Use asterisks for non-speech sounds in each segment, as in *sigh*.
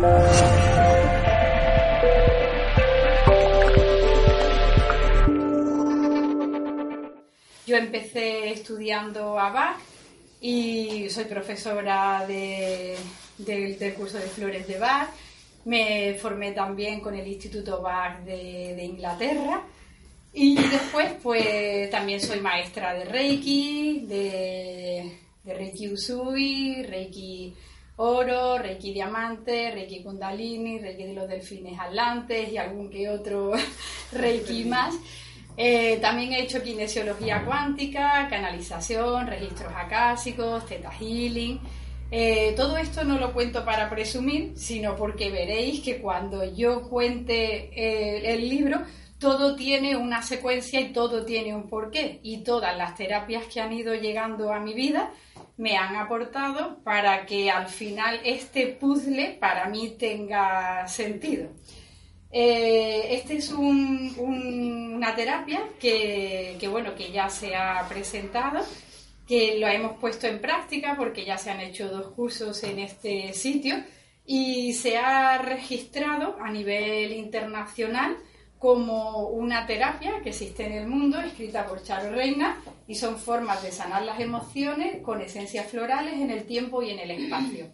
Yo empecé estudiando a Bach y soy profesora del curso de flores de Bach. Me formé también con el Instituto Bach de, Inglaterra. Y después, pues también soy maestra de Reiki, de Reiki Usui, Reiki Oro, Reiki Diamante, Reiki Kundalini, Reiki de los Delfines Atlantes y algún que otro *laughs* Reiki más. Eh, también he hecho kinesiología cuántica, canalización, registros acásicos, teta healing. Eh, todo esto no lo cuento para presumir, sino porque veréis que cuando yo cuente eh, el libro, todo tiene una secuencia y todo tiene un porqué. Y todas las terapias que han ido llegando a mi vida me han aportado para que al final este puzzle para mí tenga sentido. Eh, este es una terapia que, bueno, que ya se ha presentado, que lo hemos puesto en práctica porque ya se han hecho dos cursos en este sitio y se ha registrado a nivel internacional como una terapia que existe en el mundo, escrita por Charo Reina, y son formas de sanar las emociones con esencias florales en el tiempo y en el espacio.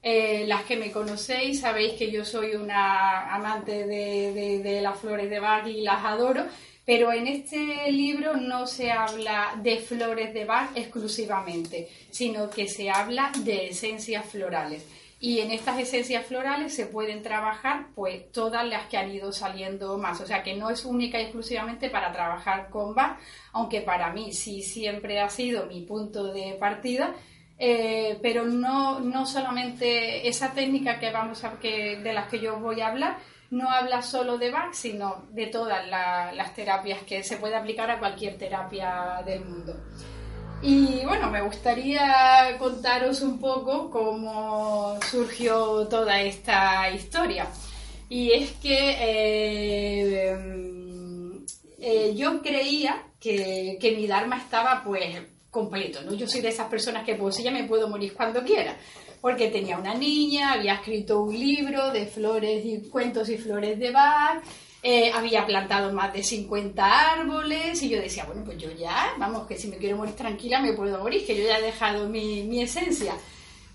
Eh, las que me conocéis sabéis que yo soy una amante de, las flores de Bach y las adoro, pero en este libro no se habla de flores de Bach exclusivamente, sino que se habla de esencias florales. Y en estas esencias florales se pueden trabajar pues todas las que han ido saliendo más. O sea que no es única y exclusivamente para trabajar con Bach, aunque para mí sí siempre ha sido mi punto de partida eh, pero no, no solamente esa técnica que vamos a, que, de las que yo voy a hablar, no habla solo de Bach, sino de todas las terapias que se puede aplicar a cualquier terapia del mundo. Y bueno, me gustaría contaros un poco cómo surgió toda esta historia. Y es que eh, eh, yo creía que, que mi Dharma estaba pues completo, ¿no? Yo soy de esas personas que pues ya me puedo morir cuando quiera, porque tenía una niña, había escrito un libro de flores y cuentos y flores de Bach, eh, había plantado más de 50 árboles y yo decía, bueno, pues yo ya, vamos, que si me quiero morir tranquila me puedo morir, que yo ya he dejado mi, mi esencia.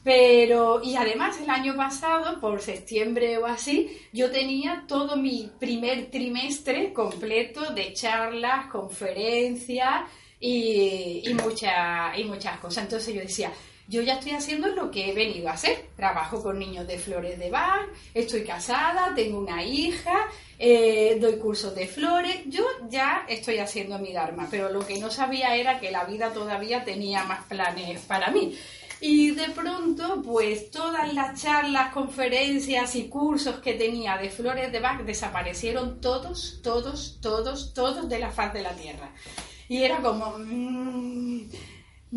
Pero, y además el año pasado, por septiembre o así, yo tenía todo mi primer trimestre completo de charlas, conferencias, y, y, y muchas cosas. Entonces yo decía, yo ya estoy haciendo lo que he venido a hacer. Trabajo con niños de flores de bar, estoy casada, tengo una hija, eh, doy cursos de flores. Yo ya estoy haciendo mi Dharma, pero lo que no sabía era que la vida todavía tenía más planes para mí. Y de pronto, pues todas las charlas, conferencias y cursos que tenía de flores de Bach desaparecieron todos, todos, todos, todos de la faz de la tierra. Y era como, mm,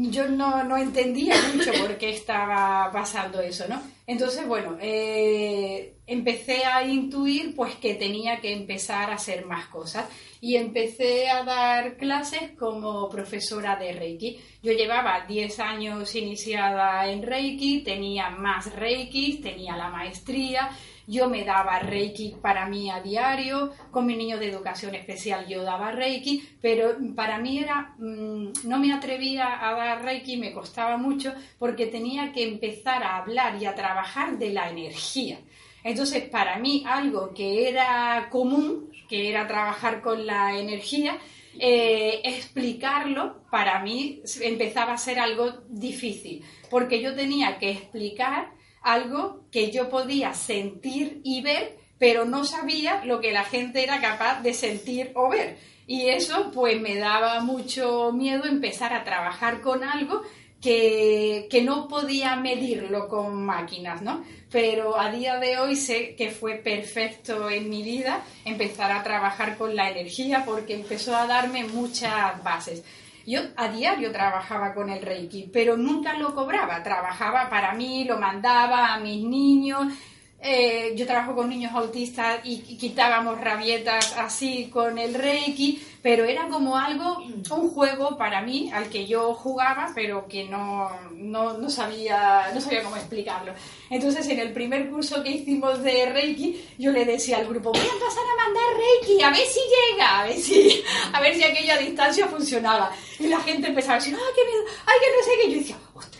yo no, no, entendía mucho por qué estaba pasando eso, ¿no? Entonces, bueno, eh, empecé a intuir pues que tenía que empezar a hacer más cosas y empecé a dar clases como profesora de Reiki. Yo llevaba 10 años iniciada en Reiki, tenía más Reiki, tenía la maestría yo me daba Reiki para mí a diario, con mi niño de educación especial yo daba Reiki, pero para mí era, mm, no me atrevía a dar Reiki, me costaba mucho porque tenía que empezar a hablar y a trabajar de la energía. Entonces, para mí algo que era común, que era trabajar con la energía, eh, explicarlo para mí empezaba a ser algo difícil, porque yo tenía que explicar algo que yo podía sentir y ver, pero no sabía lo que la gente era capaz de sentir o ver. Y eso pues me daba mucho miedo empezar a trabajar con algo que, no podía medirlo con máquinas, ¿no? Pero a día de hoy sé que fue perfecto en mi vida empezar a trabajar con la energía porque empezó a darme muchas bases. Yo a diario trabajaba con el Reiki, pero nunca lo cobraba. Trabajaba para mí, lo mandaba a mis niños, eh, yo trabajo con niños autistas y, quitábamos rabietas así con el Reiki, pero era como algo, un juego para mí al que yo jugaba, pero que no, no, no, sabía, no sabía cómo explicarlo. Entonces, en el primer curso que hicimos de Reiki, yo le decía al grupo, voy a pasar a mandar Reiki, a ver si llega, a ver si, a ver si aquella distancia funcionaba. Y la gente empezaba a decir, ay, qué miedo, ay, que no sé qué. Y yo decía, ostras,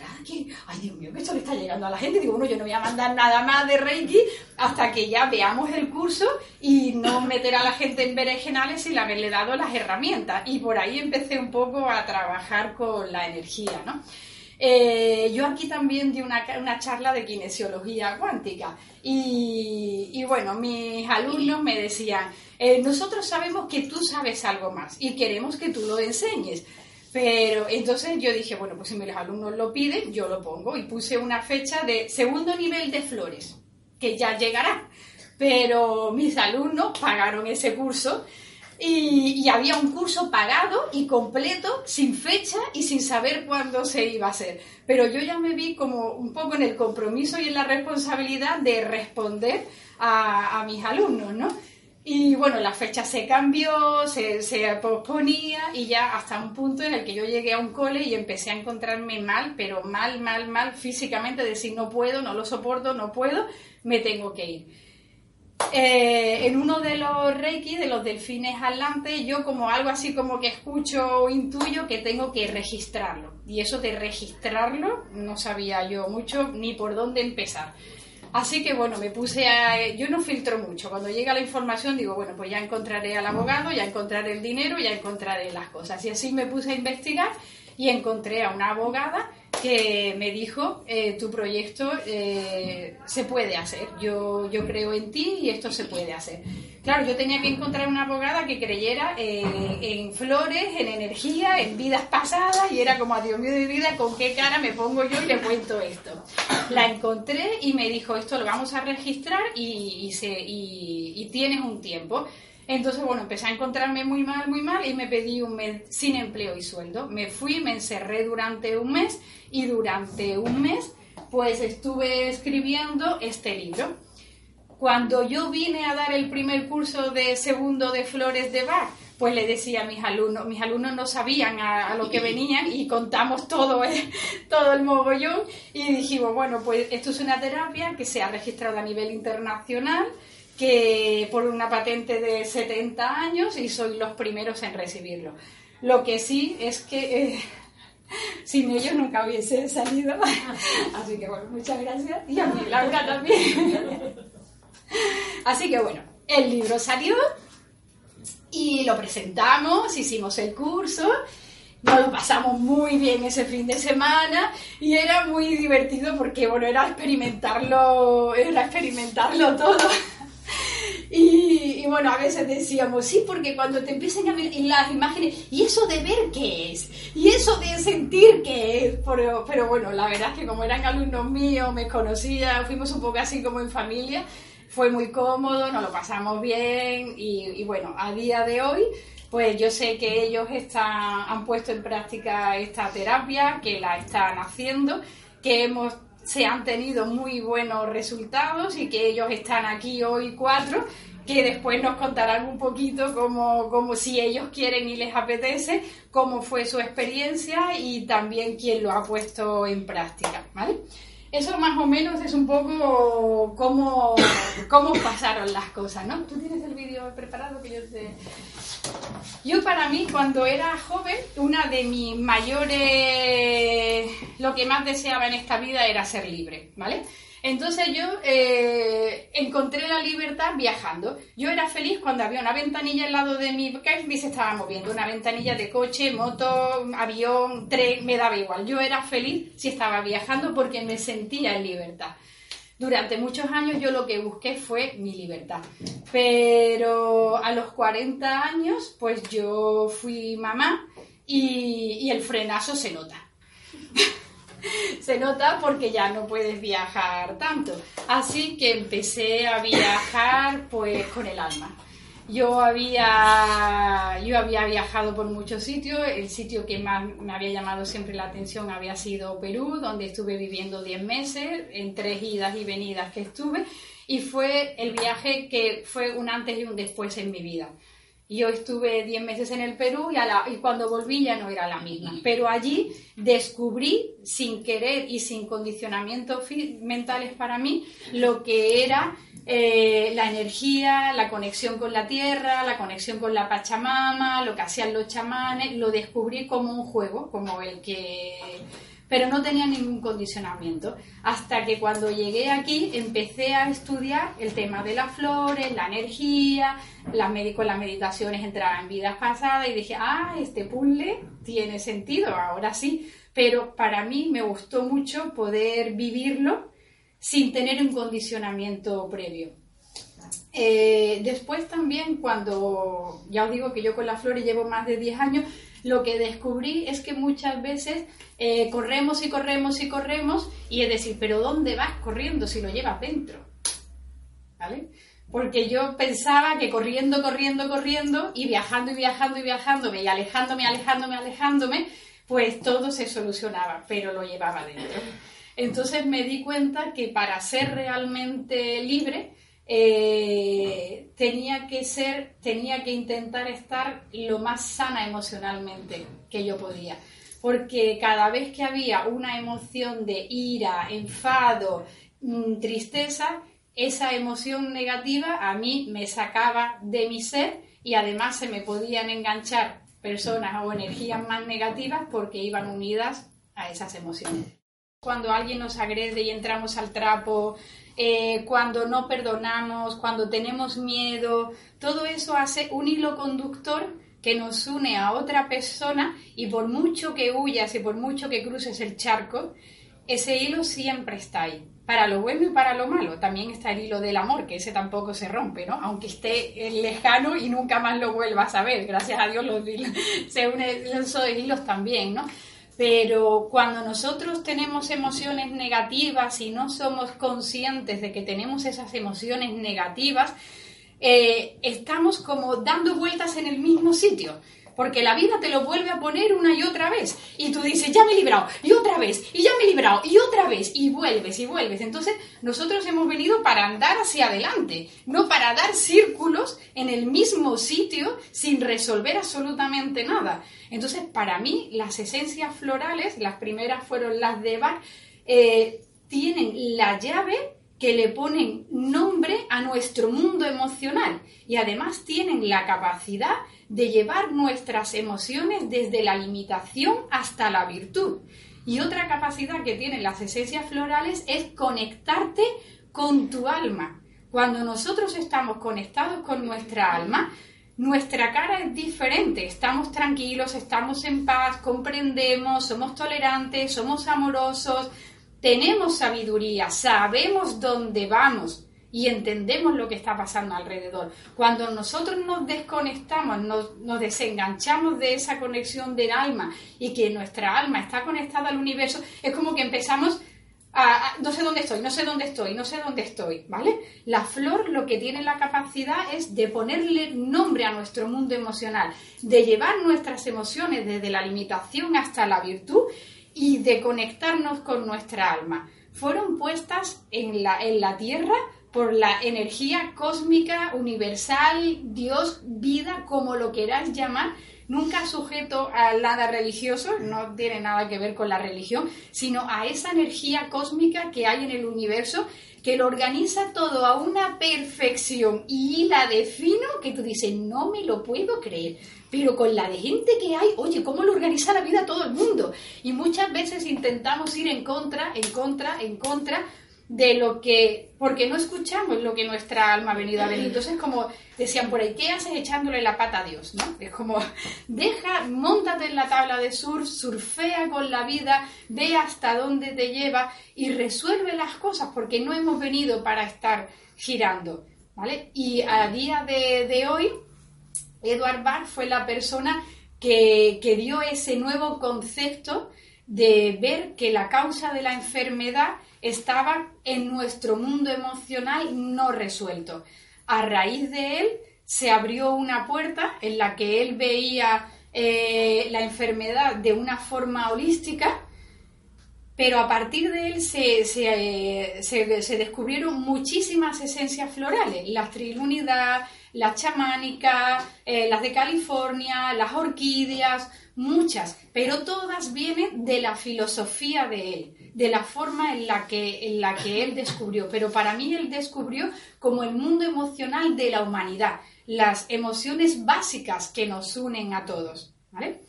ay, Dios mío, que esto le está llegando a la gente. Digo, bueno, yo no voy a mandar nada más de Reiki hasta que ya veamos el curso y no meter a la gente en berenjenales sin haberle dado las herramientas. Y por ahí empecé un poco a trabajar con la energía, ¿no? Eh, yo aquí también di una, una, charla de kinesiología cuántica y, y bueno, mis alumnos me decían, eh, nosotros sabemos que tú sabes algo más y queremos que tú lo enseñes. Pero entonces yo dije, bueno, pues si mis alumnos lo piden, yo lo pongo y puse una fecha de segundo nivel de flores, que ya llegará. Pero mis alumnos pagaron ese curso y, había un curso pagado y completo, sin fecha y sin saber cuándo se iba a hacer. Pero yo ya me vi como un poco en el compromiso y en la responsabilidad de responder a, a mis alumnos, ¿no? Y bueno, la fecha se cambió, se, posponía y ya hasta un punto en el que yo llegué a un cole y empecé a encontrarme mal, pero mal, mal, mal físicamente, decir no puedo, no lo soporto, no puedo, me tengo que ir. Eh, en uno de los Reiki, de los delfines atlantes, yo como algo así como que escucho o intuyo que tengo que registrarlo. Y eso de registrarlo no sabía yo mucho ni por dónde empezar. Así que bueno, me puse a... Yo no filtro mucho. Cuando llega la información digo, bueno, pues ya encontraré al abogado, ya encontraré el dinero, ya encontraré las cosas. Y así me puse a investigar y encontré a una abogada que me dijo, eh, tu proyecto eh, se puede hacer, yo, yo creo en ti y esto se puede hacer. Claro, yo tenía que encontrar una abogada que creyera eh, en flores, en energía, en vidas pasadas y era como, Dios mío de vida, ¿con qué cara me pongo yo y le cuento esto? La encontré y me dijo, esto lo vamos a registrar y, se, y tienes un tiempo. Entonces, bueno, empecé a encontrarme muy mal, muy mal y me pedí un mes sin empleo y sueldo. Me fui, me encerré durante un mes y durante un mes pues estuve escribiendo este libro. Cuando yo vine a dar el primer curso de segundo de Flores de Bar, pues le decía a mis alumnos, mis alumnos no sabían a, lo que venían y contamos todo, eh, *laughs* todo el mogollón y dijimos, bueno, pues esto es una terapia que se ha registrado a nivel internacional, que por una patente de 70 años y soy los primeros en recibirlo. Lo que sí es que eh, *laughs* sin ellos nunca hubiese salido. *laughs* Así que bueno, muchas gracias. Y a mí, Laura también. *laughs* Así que bueno, el libro salió y lo presentamos, hicimos el curso. Nos lo pasamos muy bien ese fin de semana y era muy divertido porque, bueno, era experimentarlo, era experimentarlo todo. Y, bueno, a veces decíamos, sí, porque cuando te empiezan a ver las imágenes, ¿y eso de ver qué es? ¿Y eso de sentir qué es? Pero, pero bueno, la verdad es que como eran alumnos míos, me conocía, fuimos un poco así como en familia, fue muy cómodo, nos lo pasamos bien y, bueno, a día de hoy pues yo sé que ellos han puesto en práctica esta terapia, que la están haciendo, que hemos se han tenido muy buenos resultados y que ellos están aquí hoy cuatro, que después nos contarán un poquito como, como si ellos quieren y les apetece, cómo fue su experiencia y también quién lo ha puesto en práctica, ¿vale? Eso más o menos es un poco cómo, cómo pasaron las cosas, ¿no? ¿Tú tienes el vídeo preparado que yo te... Yo para mí, cuando era joven, una de mis mayores... Lo que más deseaba en esta vida era ser libre, ¿vale? Entonces yo eh, encontré la libertad viajando. Yo era feliz cuando había una ventanilla al lado de mi y se estaba moviendo. Una ventanilla de coche, moto, avión, tren, me daba igual. Yo era feliz si estaba viajando porque me sentía en libertad. Durante muchos años yo lo que busqué fue mi libertad. Pero a los 40 años, pues yo fui mamá y, y el frenazo se nota. *laughs* *laughs* se nota porque ya no puedes viajar tanto. Así que empecé a viajar pues con el alma. Yo había, yo había viajado por muchos sitios. El sitio que más me había llamado siempre la atención había sido Perú, donde estuve viviendo 10 meses, en tres idas y venidas que estuve. Y fue el viaje que fue un antes y un después en mi vida. Yo estuve 10 meses en el Perú y, y, cuando volví ya no era la misma. Pero allí descubrí, sin querer y sin condicionamientos mentales para mí, lo que era eh, la energía, la conexión con la tierra, la conexión con la Pachamama, lo que hacían los chamanes. Lo descubrí como un juego, como el que pero no tenía ningún condicionamiento. Hasta que cuando llegué aquí empecé a estudiar el tema de las flores, la energía, las con las meditaciones entraba en vidas pasadas y dije, ah, este puzzle tiene sentido, ahora sí. Pero para mí me gustó mucho poder vivirlo sin tener un condicionamiento previo. Eh, después también cuando, ya os digo que yo con las flores llevo más de 10 años, lo que descubrí es que muchas veces eh, corremos y corremos y corremos y es decir, pero ¿dónde vas corriendo si lo llevas dentro? ¿Vale? Porque yo pensaba que corriendo, corriendo, corriendo y viajando y viajando y viajándome y alejándome, alejándome, alejándome, pues todo se solucionaba, pero lo llevaba dentro. Entonces me di cuenta que para ser realmente libre eh, tenía que ser, tenía que intentar estar lo más sana emocionalmente que yo podía. Porque cada vez que había una emoción de ira, enfado, mm, tristeza, esa emoción negativa a mí me sacaba de mi ser y además se me podían enganchar personas o energías más negativas porque iban unidas a esas emociones. Cuando alguien nos agrede y entramos al trapo, eh, cuando no perdonamos, cuando tenemos miedo, todo eso hace un hilo conductor que nos une a otra persona y por mucho que huyas y por mucho que cruces el charco, ese hilo siempre está ahí, para lo bueno y para lo malo. También está el hilo del amor, que ese tampoco se rompe, ¿no? Aunque esté lejano y nunca más lo vuelvas a ver. Gracias a Dios los *laughs* se unen esos hilos también, ¿no? Pero cuando nosotros tenemos emociones negativas y no somos conscientes de que tenemos esas emociones negativas, eh, estamos como dando vueltas en el mismo sitio porque la vida te lo vuelve a poner una y otra vez. Y tú dices, ya me he librado, y otra vez, y ya me he librado, y otra vez, y vuelves, y vuelves. Entonces, nosotros hemos venido para andar hacia adelante, no para dar círculos en el mismo sitio sin resolver absolutamente nada. Entonces, para mí, las esencias florales, las primeras fueron las de Bach, eh, tienen la llave que le ponen nombre a nuestro mundo emocional y además tienen la capacidad de llevar nuestras emociones desde la limitación hasta la virtud. Y otra capacidad que tienen las esencias florales es conectarte con tu alma. Cuando nosotros estamos conectados con nuestra alma, nuestra cara es diferente, estamos tranquilos, estamos en paz, comprendemos, somos tolerantes, somos amorosos, tenemos sabiduría, sabemos dónde vamos, y entendemos lo que está pasando alrededor. Cuando nosotros nos desconectamos, nos, desenganchamos de esa conexión del alma y que nuestra alma está conectada al universo, es como que empezamos a, no sé dónde estoy, no sé dónde estoy, no sé dónde estoy, ¿vale? La flor lo que tiene la capacidad es de ponerle nombre a nuestro mundo emocional, de llevar nuestras emociones desde la limitación hasta la virtud y de conectarnos con nuestra alma. Fueron puestas en la, en la tierra por la energía cósmica, universal, Dios, vida, como lo queráis llamar, nunca sujeto a nada religioso, no tiene nada que ver con la religión, sino a esa energía cósmica que hay en el universo que lo organiza todo a una perfección y la defino que tú dices, no me lo puedo creer. Pero con la de gente que hay, oye, ¿cómo lo organiza la vida todo el mundo? Y muchas veces intentamos ir en contra, en contra, en contra, de lo que, porque no escuchamos lo que nuestra alma ha venido a ver. Entonces, como decían por ahí, ¿qué haces echándole la pata a Dios? ¿no? Es como, deja, montate en la tabla de surf, surfea con la vida, ve hasta dónde te lleva y resuelve las cosas, porque no hemos venido para estar girando. ¿vale? Y a día de, hoy, Edward Bach fue la persona que, que dio ese nuevo concepto de ver que la causa de la enfermedad estaba en nuestro mundo emocional no resuelto. A raíz de él se abrió una puerta en la que él veía eh, la enfermedad de una forma holística, pero a partir de él se, se, descubrieron muchísimas esencias florales, la trilunidad, las chamánicas, eh, las de California, las orquídeas, muchas, pero todas vienen de la filosofía de él, de la forma en la que, en la que él descubrió. Pero para mí él descubrió como el mundo emocional de la humanidad, las emociones básicas que nos unen a todos. ¿vale?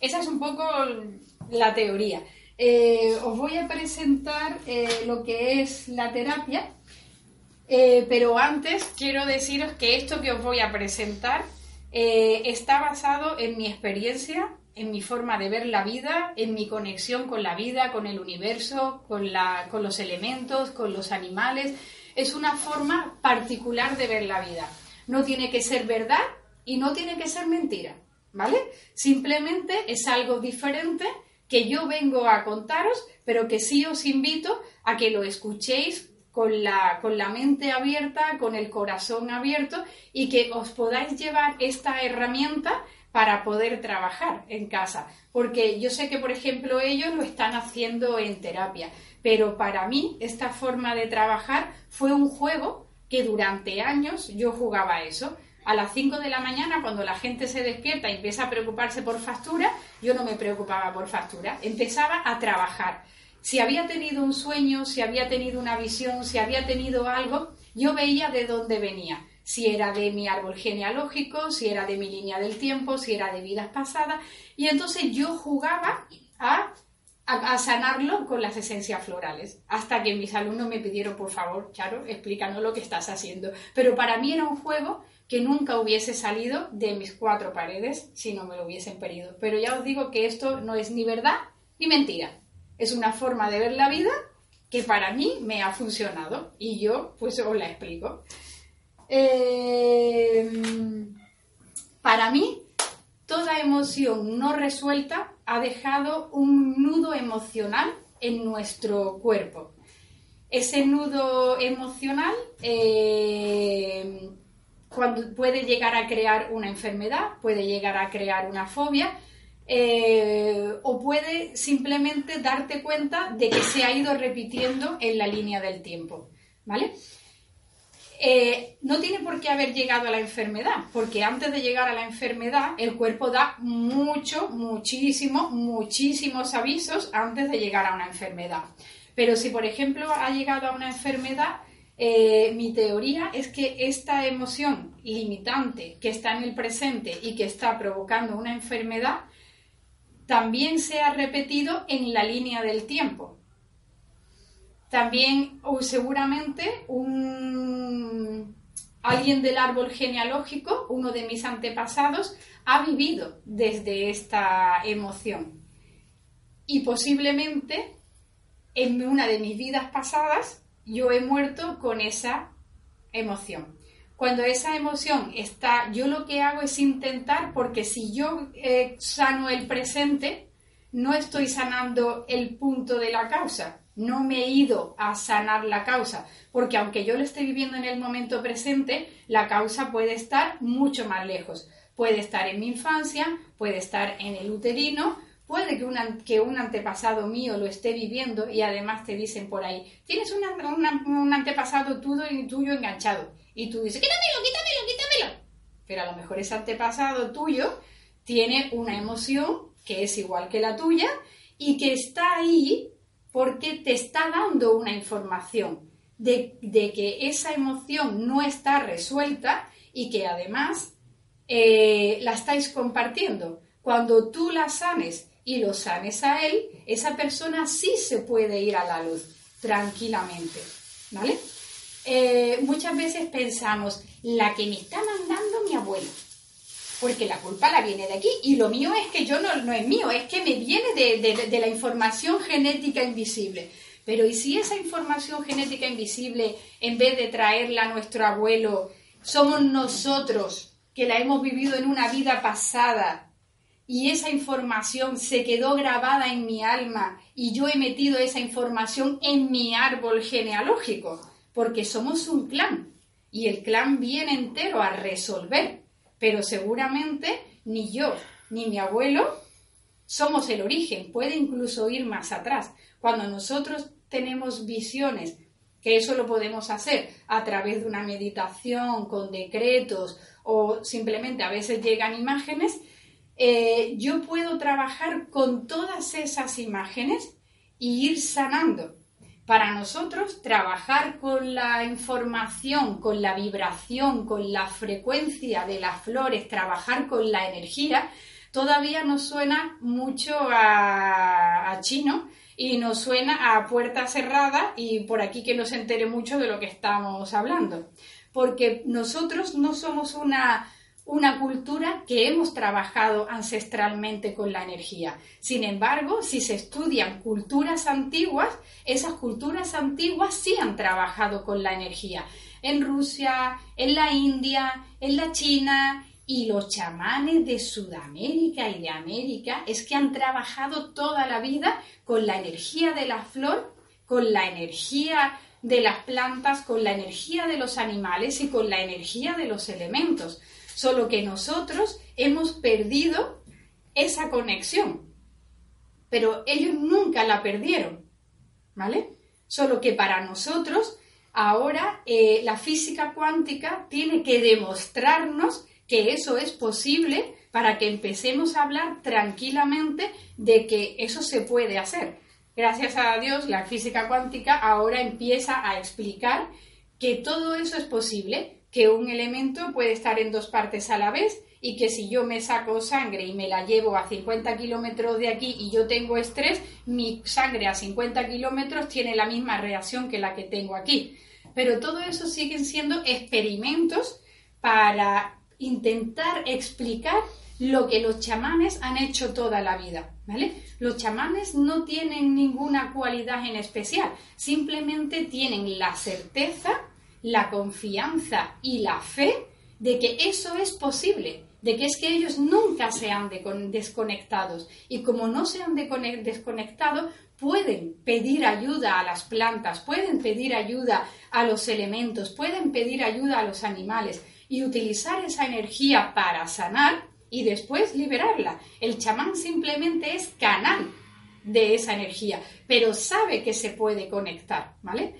Esa es un poco la teoría. Eh, os voy a presentar eh, lo que es la terapia, eh, pero antes quiero deciros que esto que os voy a presentar está basado en mi experiencia, en mi forma de ver la vida, en mi conexión con la vida, con el universo, con, la, con los elementos, con los animales. Es una forma particular de ver la vida. No tiene que ser verdad y no tiene que ser mentira, ¿vale? Simplemente es algo diferente que yo vengo a contaros, pero que sí os invito a que lo escuchéis con la, con la mente abierta, con el corazón abierto y que os podáis llevar esta herramienta para poder trabajar en casa. Porque yo sé que, por ejemplo, ellos lo están haciendo en terapia, pero para mí esta forma de trabajar fue un juego que durante años yo jugaba eso a las 5 de la mañana, cuando la gente se despierta y empieza a preocuparse por factura, yo no me preocupaba por factura, empezaba a trabajar. Si había tenido un sueño, si había tenido una visión, si había tenido algo, yo veía de dónde venía. Si era de mi árbol genealógico, si era de mi línea del tiempo, si era de vidas pasadas. Y entonces yo jugaba a a, sanarlo con las esencias florales. Hasta que mis alumnos me pidieron, por favor, Charo, explícanos lo que estás haciendo. Pero para mí era un juego que nunca hubiese salido de mis cuatro paredes si no me lo hubiesen pedido. Pero ya os digo que esto no es ni verdad ni mentira. Es una forma de ver la vida que para mí me ha funcionado y yo pues os la explico. Eh, para mí, toda emoción no resuelta ha dejado un nudo emocional en nuestro cuerpo. Ese nudo emocional eh, puede llegar a crear una enfermedad, puede llegar a crear una fobia, eh, o puede simplemente darte cuenta de que se ha ido repitiendo en la línea del tiempo. ¿Vale? Eh, no tiene por qué haber llegado a la enfermedad, porque antes de llegar a la enfermedad, el cuerpo da mucho, muchísimo, muchísimos avisos antes de llegar a una enfermedad. Pero si, por ejemplo, ha llegado a una enfermedad, eh, mi teoría es que esta emoción limitante que está en el presente y que está provocando una enfermedad también se ha repetido en la línea del tiempo. También seguramente un, alguien del árbol genealógico, uno de mis antepasados, ha vivido desde esta emoción. Y posiblemente en una de mis vidas pasadas yo he muerto con esa emoción. Cuando esa emoción está, yo lo que hago es intentar, porque si yo eh, sano el presente, no estoy sanando el punto de la causa, no me he ido a sanar la causa, porque aunque yo lo esté viviendo en el momento presente, la causa puede estar mucho más lejos. Puede estar en mi infancia, puede estar en el uterino, Puede que un, que un antepasado mío lo esté viviendo y además te dicen por ahí, tienes un antepasado tuyo enganchado. Y tú dices, quítamelo, quítamelo, quítamelo. Pero a lo mejor ese antepasado tuyo tiene una emoción que es igual que la tuya y que está ahí porque te está dando una información de, que esa emoción no está resuelta y que además eh, la estáis compartiendo. Cuando tú la sanes y lo sanes a él, esa persona sí se puede ir a la luz tranquilamente, ¿vale? Eh, muchas veces pensamos, la que me está mandando mi abuelo, porque la culpa la viene de aquí y lo mío es que yo no, no es mío, es que me viene de, de la información genética invisible. Pero ¿y si esa información genética invisible, en vez de traerla a nuestro abuelo, somos nosotros que la hemos vivido en una vida pasada y esa información se quedó grabada en mi alma y yo he metido esa información en mi árbol genealógico, porque somos un clan. y el clan viene entero a resolver, pero seguramente ni yo ni mi abuelo somos el origen, puede incluso ir más atrás. Cuando nosotros tenemos visiones, que eso lo podemos hacer a través de una meditación, con decretos o simplemente a veces llegan imágenes, eh, yo puedo trabajar con todas esas imágenes y ir sanando. Para nosotros, trabajar con la información, con la vibración, con la frecuencia de las flores, trabajar con la energía, todavía nos suena mucho a, chino y nos suena a puerta cerrada y por aquí que no se entere mucho de lo que estamos hablando. Porque nosotros no somos una, una cultura que hemos trabajado ancestralmente con la energía. Sin embargo, si se estudian culturas antiguas, esas culturas antiguas sí han trabajado con la energía. En Rusia, en la India, en la China, y los chamanes de Sudamérica y de América es que han trabajado toda la vida con la energía de la flor, con la energía de las plantas, con la energía de los animales y con la energía de los elementos. Solo que nosotros hemos perdido esa conexión. Pero ellos nunca la perdieron. ¿Vale? Solo que para nosotros ahora eh, la física cuántica tiene que demostrarnos que eso es posible para que empecemos a hablar tranquilamente de que eso se puede hacer. Gracias a Dios, la física cuántica ahora empieza a explicar que todo eso es posible, que un elemento puede estar en dos partes a la vez y que si yo me saco sangre y me la llevo a 50 kilómetros de aquí y yo tengo estrés, mi sangre a 50 kilómetros tiene la misma reacción que la que tengo aquí. Pero todo eso siguen siendo experimentos para intentar explicar lo que los chamanes han hecho toda la vida, ¿vale? Los chamanes no tienen ninguna cualidad en especial, simplemente tienen la certeza, la confianza y la fe de que eso es posible, de que es que ellos nunca se han desconectados y como no se han desconectado, pueden pedir ayuda a las plantas, pueden pedir ayuda a los elementos, pueden pedir ayuda a los animales y utilizar esa energía para sanar y después liberarla. El chamán simplemente es canal de esa energía, pero sabe que se puede conectar, ¿vale?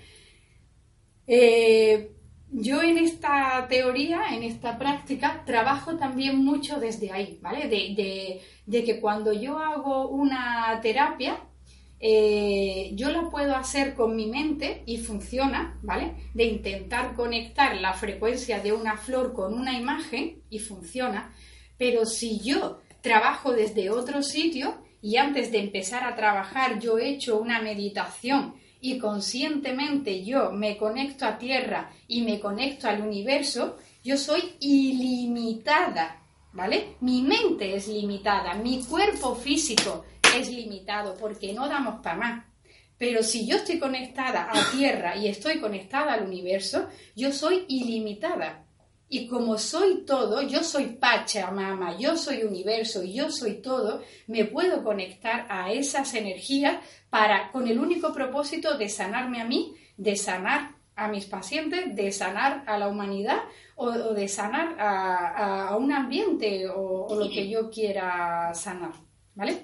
Eh, yo en esta teoría, en esta práctica, trabajo también mucho desde ahí, ¿vale? de que cuando yo hago una terapia, eh, yo lo puedo hacer con mi mente y funciona, ¿vale? De intentar conectar la frecuencia de una flor con una imagen y funciona, pero si yo trabajo desde otro sitio y antes de empezar a trabajar yo he hecho una meditación y conscientemente yo me conecto a tierra y me conecto al universo, yo soy ilimitada, ¿vale? Mi mente es limitada, mi cuerpo físico es limitado porque no damos para más. Pero si yo estoy conectada a tierra y estoy conectada al universo, yo soy ilimitada. Y como soy todo, yo soy Pachamama, yo soy universo yo soy todo, me puedo conectar a esas energías para, con el único propósito de sanarme a mí, de sanar a mis pacientes, de sanar a la humanidad o, de sanar a, un ambiente o, o, lo que yo quiera sanar. ¿Vale?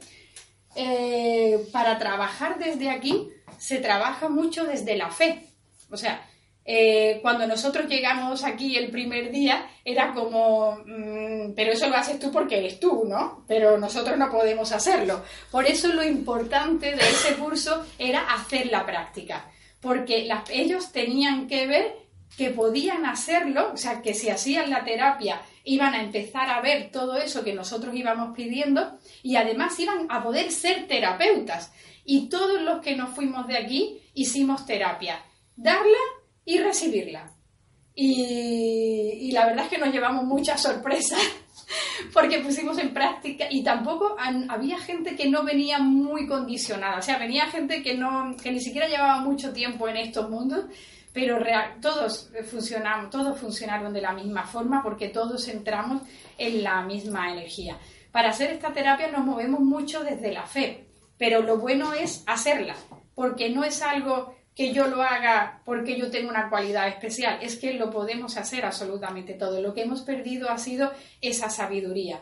Eh, para trabajar desde aquí se trabaja mucho desde la fe. O sea, eh, cuando nosotros llegamos aquí el primer día era como, mm, pero eso lo haces tú porque eres tú, ¿no? Pero nosotros no podemos hacerlo. Por eso lo importante de ese curso era hacer la práctica, porque ellos tenían que ver que podían hacerlo, o sea, que si hacían la terapia iban a empezar a ver todo eso que nosotros íbamos pidiendo y además iban a poder ser terapeutas. Y todos los que nos fuimos de aquí hicimos terapia, darla y recibirla. Y, la verdad es que nos llevamos muchas sorpresas *laughs* porque pusimos en práctica y tampoco había gente que no venía muy condicionada, o sea, venía gente que, no, que ni siquiera llevaba mucho tiempo en estos mundos pero todos funcionamos, todos funcionaron de la misma forma porque todos entramos en la misma energía. Para hacer esta terapia nos movemos mucho desde la fe, pero lo bueno es hacerla, porque no es algo que yo lo haga porque yo tengo una cualidad especial, es que lo podemos hacer absolutamente todo. Lo que hemos perdido ha sido esa sabiduría.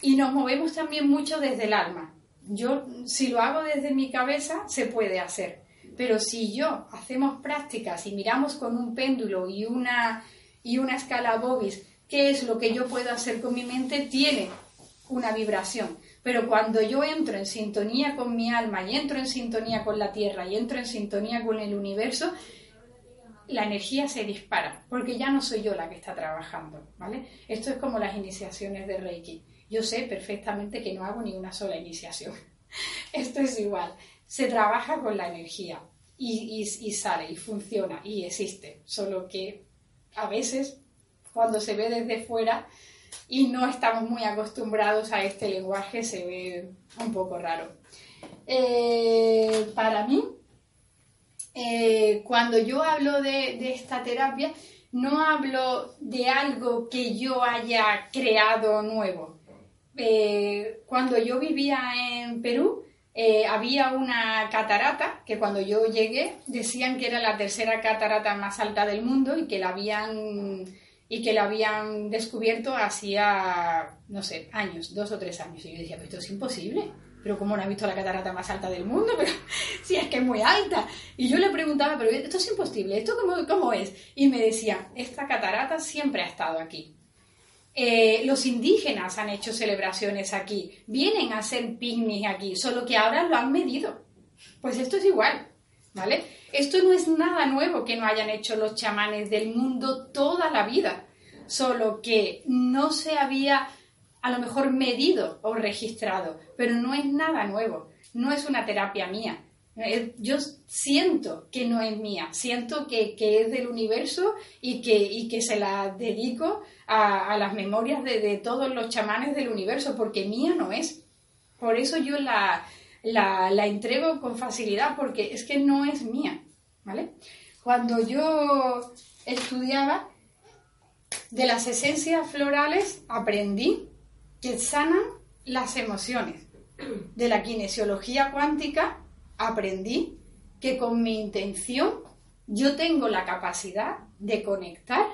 Y nos movemos también mucho desde el alma. Yo, si lo hago desde mi cabeza, se puede hacer. Pero si yo hacemos prácticas y miramos con un péndulo y una, y una escala Bobis qué es lo que yo puedo hacer con mi mente, tiene una vibración. Pero cuando yo entro en sintonía con mi alma y entro en sintonía con la Tierra y entro en sintonía con el universo, la energía se dispara, porque ya no soy yo la que está trabajando, ¿vale? Esto es como las iniciaciones de Reiki. Yo sé perfectamente que no hago ni una sola iniciación. *laughs* Esto es igual. Se trabaja con la energía y, y sale y funciona y existe. Solo que a veces, cuando se ve desde fuera, y no estamos muy acostumbrados a este lenguaje, se ve un poco raro. Eh, para mí, eh, cuando yo hablo de, esta terapia, no hablo de algo que yo haya creado nuevo. Eh, cuando yo vivía en Perú, había una catarata que cuando yo llegué decían que era la tercera catarata más alta del mundo y que la habían y que la habían descubierto hacía, no sé, años, dos o tres años. Y yo decía, pero esto es imposible. Pero ¿cómo no has visto la catarata más alta del mundo? *laughs* Pero si es que es muy alta. Y yo le preguntaba, pero esto es imposible, ¿esto cómo, cómo es? Y me decía, esta catarata siempre ha estado aquí. Eh, los indígenas han hecho celebraciones aquí, vienen a hacer picnic aquí, solo que ahora lo han medido. Pues esto es igual, ¿vale? Esto no es nada nuevo que no hayan hecho los chamanes del mundo toda la vida, solo que no se había a lo mejor medido o registrado, pero no es nada nuevo, no es una terapia mía. Eh, yo siento que no es mía, siento que, es del universo y que, que se la dedico a, las memorias de todos los chamanes del universo, porque mía no es. Por eso yo la, la, la entrego con facilidad porque es que no es mía, ¿vale? Cuando yo estudiaba de las esencias florales aprendí que sanan las emociones. De la kinesiología cuántica aprendí que con mi intención yo tengo la capacidad de conectar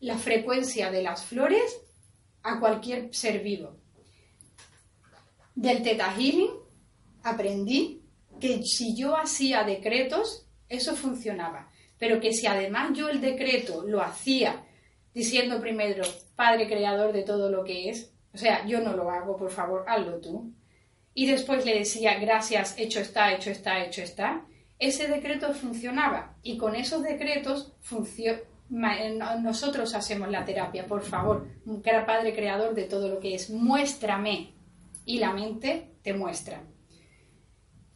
la frecuencia de las flores a cualquier ser vivo. Del Theta Healing aprendí que si yo hacía decretos, eso funcionaba. Pero que si además yo el decreto lo hacía diciendo primero, Padre Creador de todo lo que es, o sea, yo no lo hago, por favor, hazlo tú. Y después le decía, gracias, hecho está, hecho está, hecho está. Ese decreto funcionaba y con esos decretos nosotros hacemos la terapia, por favor, Padre Creador de todo lo que es, muéstrame. Y la mente te muestra.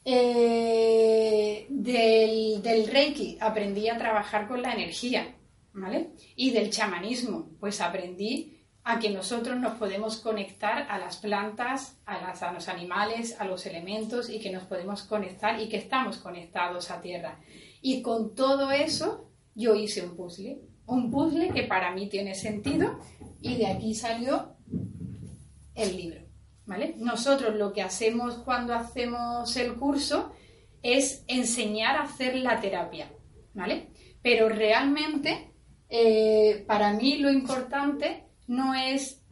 Eh, del, Reiki aprendí a trabajar con la energía, ¿vale? Y del chamanismo, pues aprendí a que nosotros nos podemos conectar a las plantas, a, los animales, a los elementos y que nos podemos conectar y que estamos conectados a tierra. Y con todo eso yo hice un puzzle, un puzzle que para mí tiene sentido y de aquí salió el libro. Nosotros lo que hacemos cuando hacemos el curso es enseñar a hacer la terapia, ¿vale? Pero realmente, eh, para mí lo importante no es,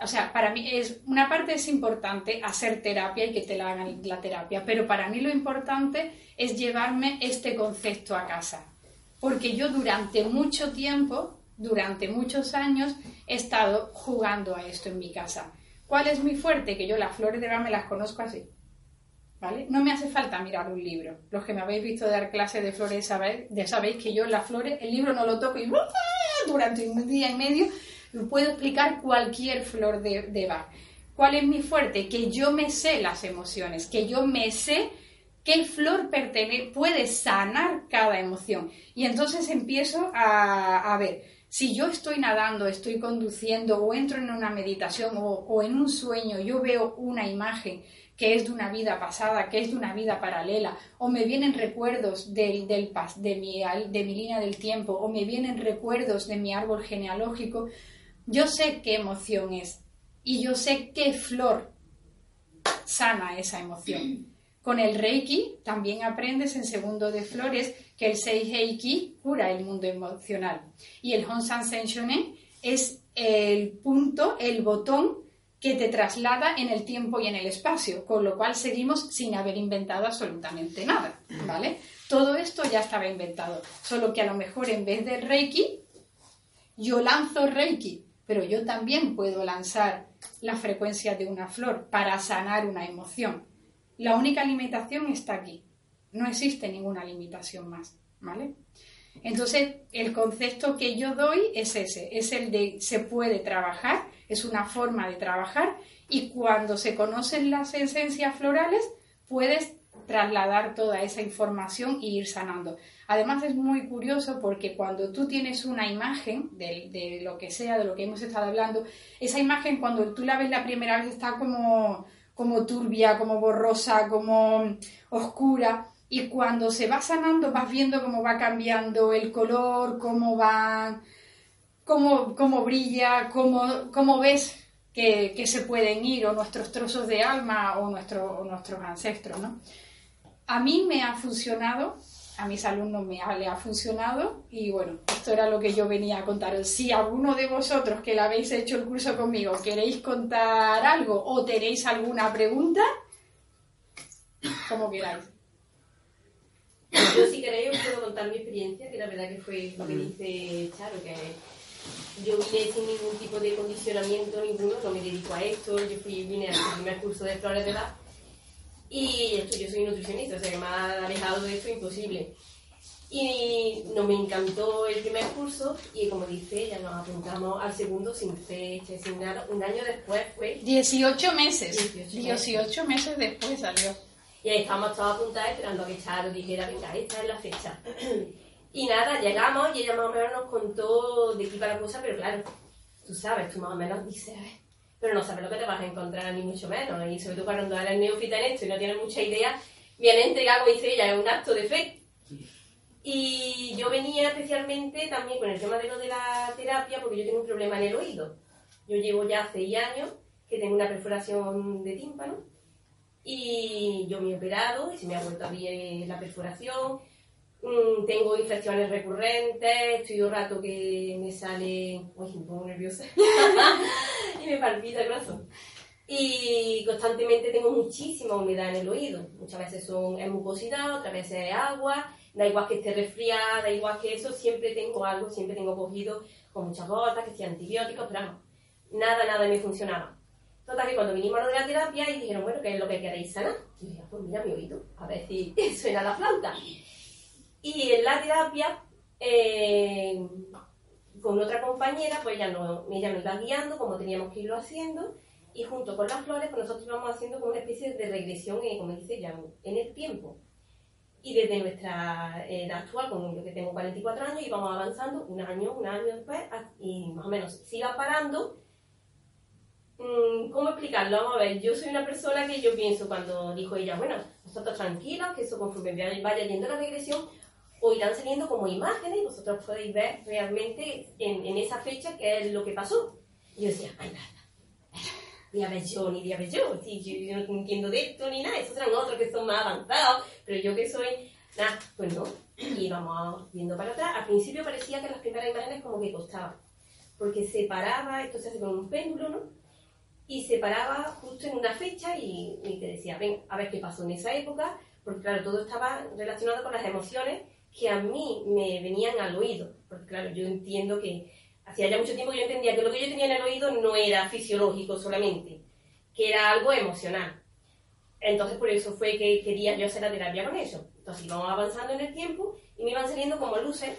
o sea, para mí es, una parte es importante hacer terapia y que te la hagan la terapia, pero para mí lo importante es llevarme este concepto a casa, porque yo durante mucho tiempo, durante muchos años, he estado jugando a esto en mi casa ¿Cuál es mi fuerte? Que yo las flores de Bach me las conozco así. ¿Vale? No me hace falta mirar un libro. Los que me habéis visto dar clase de flores sabéis, ya sabéis que yo las flores, el libro no lo toco y *laughs* durante un día y medio puedo explicar cualquier flor de, Bach. ¿Cuál es mi fuerte? Que yo me sé las emociones, que yo me sé qué flor puede sanar cada emoción. Y entonces empiezo a, a ver, si yo estoy nadando, estoy conduciendo o entro en una meditación o, en un sueño, yo veo una imagen que es de una vida pasada, que es de una vida paralela, o me vienen recuerdos del, de, mi, de mi línea del tiempo, o me vienen recuerdos de mi árbol genealógico, yo sé qué emoción es y yo sé qué flor sana esa emoción. Con el Reiki también aprendes en segundo de flores que el Seiheiki cura el mundo emocional. Y el Honsan Senshonen es el punto, el botón que te traslada en el tiempo y en el espacio, con lo cual seguimos sin haber inventado absolutamente nada, ¿vale? Todo esto ya estaba inventado, solo que a lo mejor en vez de Reiki, yo lanzo Reiki, pero yo también puedo lanzar la frecuencia de una flor para sanar una emoción. La única limitación está aquí. No existe ninguna limitación más, ¿vale? Entonces, el concepto que yo doy es ese, es el de se puede trabajar, es una forma de trabajar y cuando se conocen las esencias florales, puedes trasladar toda esa información e ir sanando. Además es muy curioso porque cuando tú tienes una imagen de, lo que sea, de lo que hemos estado hablando, esa imagen cuando tú la ves la primera vez está como, como turbia, como borrosa, como oscura. Y cuando se va sanando vas viendo cómo va cambiando el color, cómo va, cómo, cómo brilla, cómo, cómo ves que, que, se pueden ir o nuestros trozos de alma o, nuestro, nuestros ancestros, ¿no? A mí me ha funcionado, a mis alumnos me ha, le ha funcionado y bueno, esto era lo que yo venía a contaros. Si alguno de vosotros que la habéis hecho el curso conmigo queréis contar algo o tenéis alguna pregunta, como queráis. Yo si queréis os puedo contar mi experiencia, que la verdad que fue lo que dice Charo, que yo vine sin ningún tipo de condicionamiento ninguno, no me dedico a esto, yo fui, vine al primer curso de flores de edad y esto, yo soy nutricionista, o sea que más alejado de esto imposible. Y nos me encantó el primer curso y como dice ya nos apuntamos al segundo sin fecha, sin nada. Un año después fue... 18 meses. 18, meses. después salió. Y ahí estábamos todos apuntados esperando a que Charo dijera, venga, esta es la fecha. *clears throat* y nada, llegamos y ella más o menos nos contó de qué iba la cosa, pero claro, tú sabes, tú más o menos dices, pero no sabes lo que te vas a encontrar, ni mucho menos. Y sobre todo cuando eres neófita en esto y no tienes mucha idea, viene entregar, como dice ella, es un acto de fe. Y yo venía especialmente también con el tema de lo de la terapia, porque yo tengo un problema en el oído. Yo llevo ya seis años que tengo una perforación de tímpano y yo me he operado y se me ha vuelto a abrir la perforación Mm, tengo infecciones recurrentes, estoy un rato que me sale, uy, me pongo nerviosa *laughs* y me palpita el corazón. Y constantemente tengo muchísima humedad en el oído. Muchas veces son, es mucosidad, otras veces es agua, da igual que esté resfriada, da igual que eso, siempre tengo algo, siempre tengo cogido con muchas gotas, que estoy antibióticos, pero no, nada, nada me funcionaba. Total, que cuando vinimos a lo de la terapia y dijeron, bueno, ¿qué es lo que queréis sanar? Y ah, pues mira mi oído, a ver si *laughs* suena la planta. Y en la terapia, eh, con otra compañera, pues ella, no, ella nos iba guiando como teníamos que irlo haciendo, y junto con las flores, pues nosotros íbamos haciendo como una especie de regresión, eh, como dice ella, en el tiempo. Y desde nuestra edad actual, como yo que tengo 44 años, íbamos avanzando un año, un año después, y más o menos siga parando. Mm, ¿Cómo explicarlo? Vamos a ver, yo soy una persona que yo pienso cuando dijo ella, bueno, nosotros tranquilos, que eso conforme vaya yendo la regresión, o irán saliendo como imágenes y vosotros podéis ver realmente en, en esa fecha qué es lo que pasó. Y yo decía, ay, nada, ni a ver yo, ni a ver yo, sí, yo, no entiendo de esto ni nada, esos eran otros que son más avanzados, pero yo que soy, nada, pues no. Y vamos viendo para atrás. Al principio parecía que las primeras imágenes como que costaban, porque se paraba, esto se hace con un péndulo, ¿no? Y se paraba justo en una fecha y, y te decía, ven, a ver qué pasó en esa época, porque claro, todo estaba relacionado con las emociones que a mí me venían al oído. Porque claro, yo entiendo que hacía ya mucho tiempo que yo entendía que lo que yo tenía en el oído no era fisiológico solamente, que era algo emocional. Entonces por eso fue que quería yo hacer la terapia con eso. Entonces íbamos avanzando en el tiempo y me iban saliendo como luces,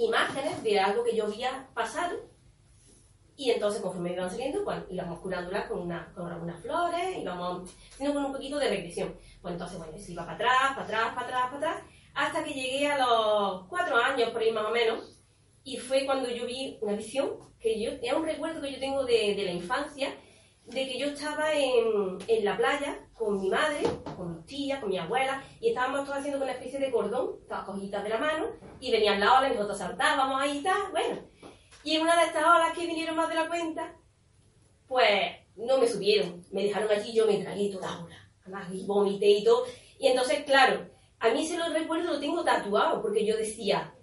imágenes de algo que yo había pasado. Y entonces conforme iban saliendo, pues íbamos curándolas con, una, con algunas flores, íbamos haciendo con un poquito de regresión. Pues entonces, bueno, se iba para atrás, para atrás, para atrás, para atrás, hasta que llegué a los cuatro años, por ahí más o menos, y fue cuando yo vi una visión, que yo, era un recuerdo que yo tengo de, la infancia, de que yo estaba en, en, la playa con mi madre, con mis tías, con mi abuela, y estábamos todos haciendo una especie de cordón, todas cogidas de la mano, y venían las olas, y nosotros saltábamos ahí y tal, bueno. Y en una de estas olas que vinieron más de la cuenta, pues no me subieron, me dejaron allí y yo me tragué toda la ola. además vomité y todo. Y entonces, claro, a mí se lo recuerdo, lo tengo tatuado, porque yo decía,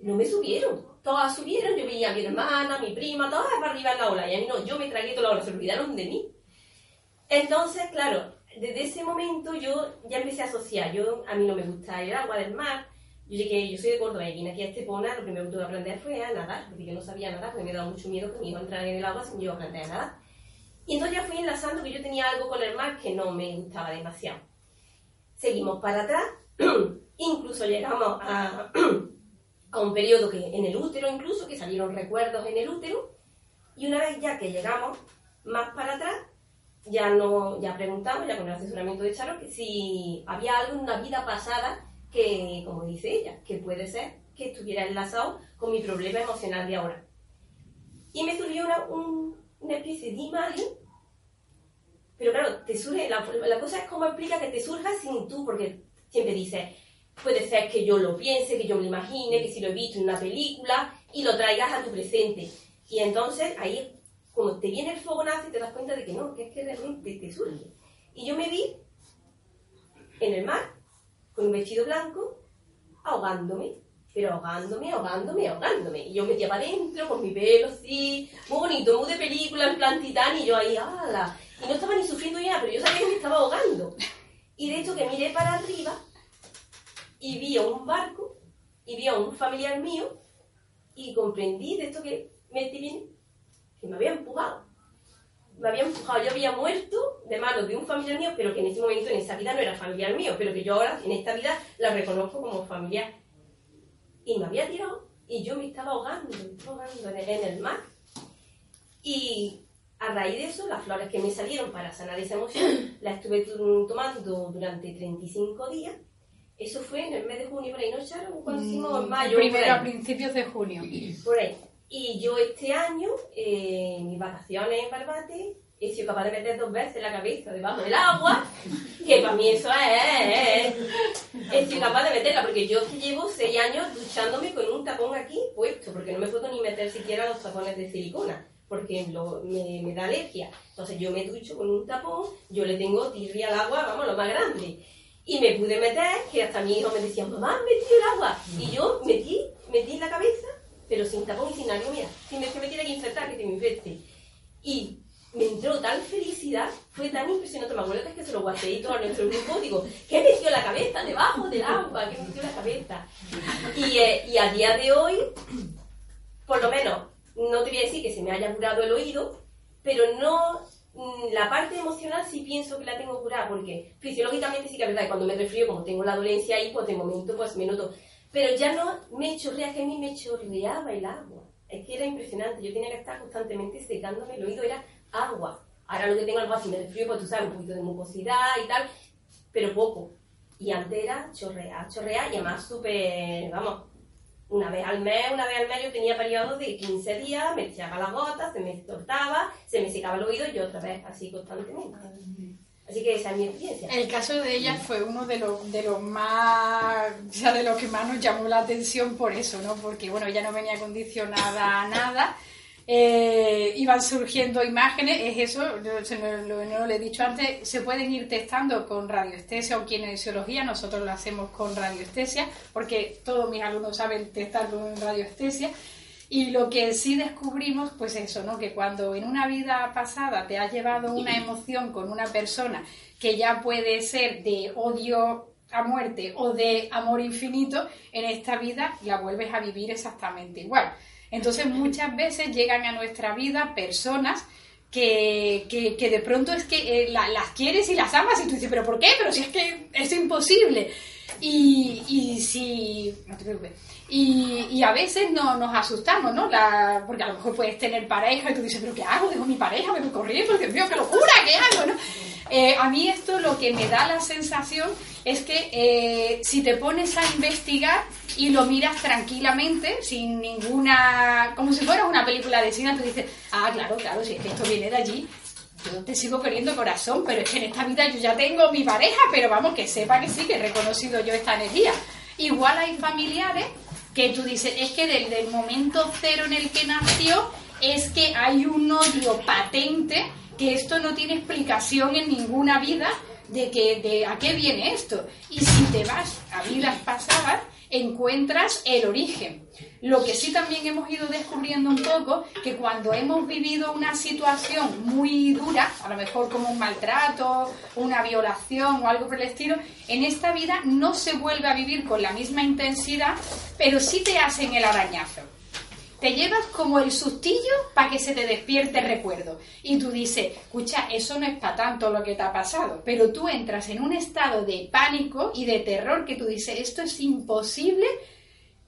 no me subieron. Todas subieron, yo veía a mi hermana, a mi prima, todas para arriba en la ola. Y a mí no, yo me tragué toda la ola, se olvidaron de mí. Entonces, claro, desde ese momento yo ya empecé a asociar. Yo, a mí no me gusta el agua del mar. Yo llegué, yo soy de Córdoba y vine aquí a Estepona, lo primero que tuve que aprender fue a nadar, porque yo no sabía nadar, porque me daba mucho miedo que me iba a entrar en el agua sin yo aprender a nadar. Y entonces ya fui enlazando que yo tenía algo con el mar que no me gustaba demasiado. Seguimos para atrás, *clears throat* incluso llegamos a, *clears throat* a un periodo que en el útero incluso, que salieron recuerdos en el útero, y una vez ya que llegamos más para atrás, ya no ya preguntamos, ya con el asesoramiento de Charo, que si había algo en una vida pasada que, como dice ella, que puede ser que estuviera enlazado con mi problema emocional de ahora. Y me surgió una, una especie de imagen, pero claro, te surge, la, la cosa es cómo explica que te surja sin tú, porque siempre dice, puede ser que yo lo piense, que yo lo imagine, que si lo he visto en una película y lo traigas a tu presente. Y entonces ahí como te viene el fogonazo y te das cuenta de que no, que es que realmente te surge. Y yo me vi en el mar, con un vestido blanco, ahogándome, pero ahogándome, ahogándome, ahogándome. Y yo metía para adentro con mi pelo así, muy bonito, muy de película, en plan titán, y yo ahí, ¡ala! Y no estaba ni sufriendo ya, pero yo sabía que me estaba ahogando. Y de hecho que miré para arriba y vi a un barco y vi a un familiar mío y comprendí de esto que me bien que me había empujado. Me había empujado, yo había muerto de manos de un familiar mío, pero que en ese momento, en esa vida, no era familiar mío, pero que yo ahora, en esta vida, la reconozco como familiar. Y me había tirado y yo me estaba ahogando, me estaba ahogando en el mar. Y a raíz de eso, las flores que me salieron para sanar esa emoción, *clears throat* las estuve tomando durante 35 días. Eso fue en el mes de junio, por ahí, ¿no, Charo? Cuando hicimos en mm, mayo. Primero, a principios de junio. *clears throat* Por ahí. Y yo este año, eh, en mis vacaciones en Barbate, he sido capaz de meter dos veces la cabeza debajo del agua, *laughs* que para mí eso es... He sido capaz de meterla, porque yo llevo seis años duchándome con un tapón aquí puesto, porque no me puedo ni meter siquiera los tapones de silicona, porque me, da alergia. Entonces yo me ducho con un tapón, yo le tengo tirria al agua, vamos, lo más grande. Y me pude meter, que hasta mi hijo me decía, mamá, metí el agua. Y yo metí, metí la cabeza pero sin tapón y sin algo, mira, si me, que me tiene que infectar, que te me infecte. Y me entró tal felicidad, fue tan impresionante, me acuerdo que se lo guardé todo a nuestro grupo, digo, ¿qué metió la cabeza debajo del agua? ¿Qué metió la cabeza? Y, eh, y a día de hoy, por lo menos, no te voy a decir que se me haya curado el oído, pero no mm, la parte emocional sí pienso que la tengo curada, porque fisiológicamente sí que es verdad que cuando me resfrío, como tengo la dolencia ahí, pues de momento pues me noto pero ya no me chorrea, que a mí me chorreaba el agua. Es que era impresionante. Yo tenía que estar constantemente secándome el oído, era agua. Ahora lo que tengo algo así me frío, pues tú sabes, un poquito de mucosidad y tal, pero poco. Y antes era chorrear, chorrear, y además súper, vamos, una vez al mes, una vez al mes yo tenía periodos de 15 días, me echaba las gotas, se me tortaba, se me secaba el oído y otra vez así constantemente. Así que esa es mi experiencia. El caso de ella fue uno de los, de los más, o sea, de los que más nos llamó la atención por eso, ¿no? Porque, bueno, ella no venía condicionada a nada. Eh, iban surgiendo imágenes, es eso, yo no lo he dicho antes, se pueden ir testando con radioestesia o kinesiología, nosotros lo hacemos con radioestesia, porque todos mis alumnos saben testar con radioestesia, y lo que sí descubrimos, pues eso, ¿no? Que cuando en una vida pasada te has llevado una emoción con una persona que ya puede ser de odio a muerte o de amor infinito, en esta vida la vuelves a vivir exactamente igual. Entonces muchas veces llegan a nuestra vida personas que, que, de pronto es que eh, las quieres y las amas y tú dices, pero ¿por qué? Pero si es que es imposible. Y, y si... No te preocupes y, a veces no, nos asustamos, ¿no? La, porque a lo mejor puedes tener pareja y tú dices, ¿pero qué hago? Dejo mi pareja, me voy corriendo, Dios mío, qué locura, ¿qué hago? ¿no? Eh, a mí esto lo que me da la sensación es que eh, si te pones a investigar y lo miras tranquilamente, sin ninguna... como si fuera una película de cine, tú dices, ah, claro, claro, si es que esto viene de allí, yo te sigo queriendo corazón, pero es que en esta vida yo ya tengo mi pareja, pero vamos, que sepa que sí, que he reconocido yo esta energía. Igual hay familiares que tú dices, es que desde el momento cero en el que nació, es que hay un odio patente, que esto no tiene explicación en ninguna vida, de que de a qué viene esto. Y si te vas a vidas pasadas, encuentras el origen. Lo que sí también hemos ido descubriendo un poco, que cuando hemos vivido una situación muy dura, a lo mejor como un maltrato, una violación o algo por el estilo, en esta vida no se vuelve a vivir con la misma intensidad, pero sí te hacen el arañazo te llevas como el sustillo para que se te despierte el recuerdo. Y tú dices, escucha, eso no es para tanto lo que te ha pasado, pero tú entras en un estado de pánico y de terror que tú dices, esto es imposible